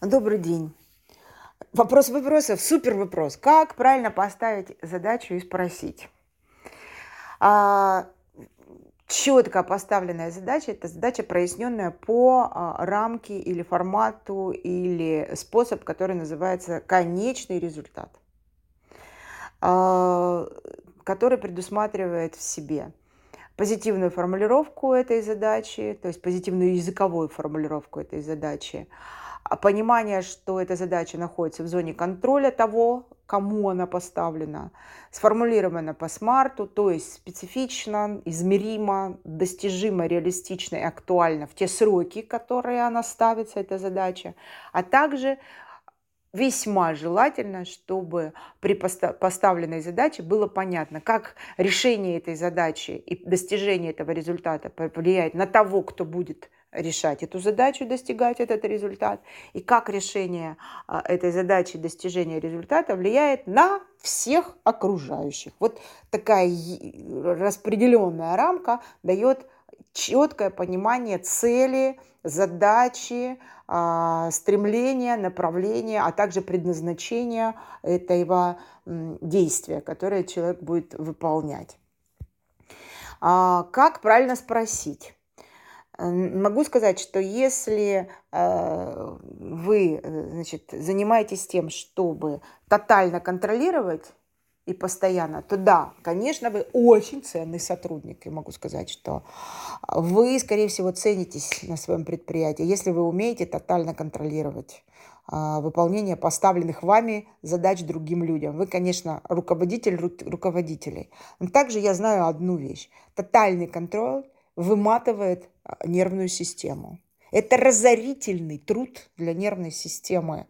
Добрый день. Вопрос вопросов, супер вопрос. Как правильно поставить задачу и спросить? А, четко поставленная задача – это задача, проясненная по а, рамке или формату или способ, который называется конечный результат, а, который предусматривает в себе позитивную формулировку этой задачи, то есть позитивную языковую формулировку этой задачи, понимание, что эта задача находится в зоне контроля того, кому она поставлена, сформулирована по смарту, то есть специфично, измеримо, достижимо, реалистично и актуально в те сроки, которые она ставится, эта задача, а также весьма желательно, чтобы при поставленной задаче было понятно, как решение этой задачи и достижение этого результата повлияет на того, кто будет решать эту задачу, достигать этот результат, и как решение а, этой задачи, достижение результата влияет на всех окружающих. Вот такая распределенная рамка дает четкое понимание цели, задачи, а, стремления, направления, а также предназначения этого действия, которое человек будет выполнять. А, как правильно спросить? Могу сказать, что если э, вы э, значит, занимаетесь тем, чтобы тотально контролировать и постоянно, то да, конечно, вы очень ценный сотрудник. И могу сказать, что вы, скорее всего, ценитесь на своем предприятии, если вы умеете тотально контролировать а, выполнение поставленных вами задач другим людям. Вы, конечно, руководитель руководителей. Но также я знаю одну вещь. Тотальный контроль выматывает а, нервную систему. Это разорительный труд для нервной системы.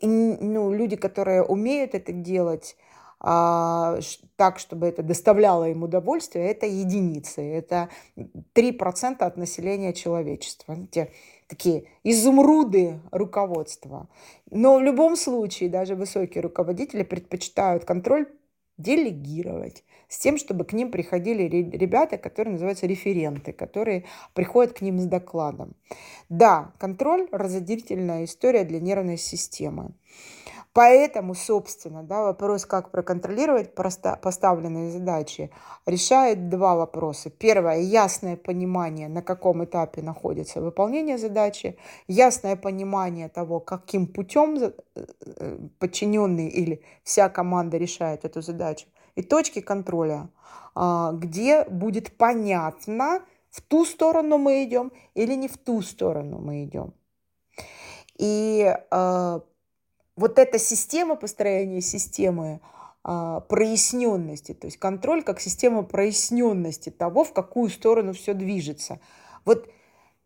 И, ну, люди, которые умеют это делать так, чтобы это доставляло им удовольствие, это единицы. Это 3% от населения человечества. Те такие изумруды руководства. Но в любом случае даже высокие руководители предпочитают контроль делегировать, с тем, чтобы к ним приходили ребята, которые называются референты, которые приходят к ним с докладом. Да, контроль – разделительная история для нервной системы. Поэтому, собственно, да, вопрос, как проконтролировать поставленные задачи, решает два вопроса. Первое – ясное понимание, на каком этапе находится выполнение задачи, ясное понимание того, каким путем э, подчиненный или вся команда решает эту задачу, и точки контроля, а, где будет понятно, в ту сторону мы идем или не в ту сторону мы идем. И а, вот эта система построения системы а, проясненности, то есть контроль как система проясненности того, в какую сторону все движется. Вот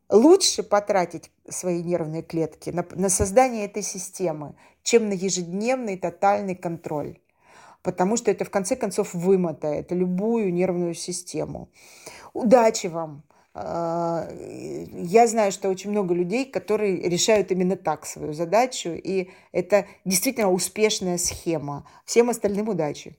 лучше потратить свои нервные клетки на, на создание этой системы, чем на ежедневный тотальный контроль. Потому что это в конце концов вымотает любую нервную систему. Удачи вам! А, я знаю, что очень много людей, которые решают именно так свою задачу, и это действительно успешная схема. Всем остальным удачи!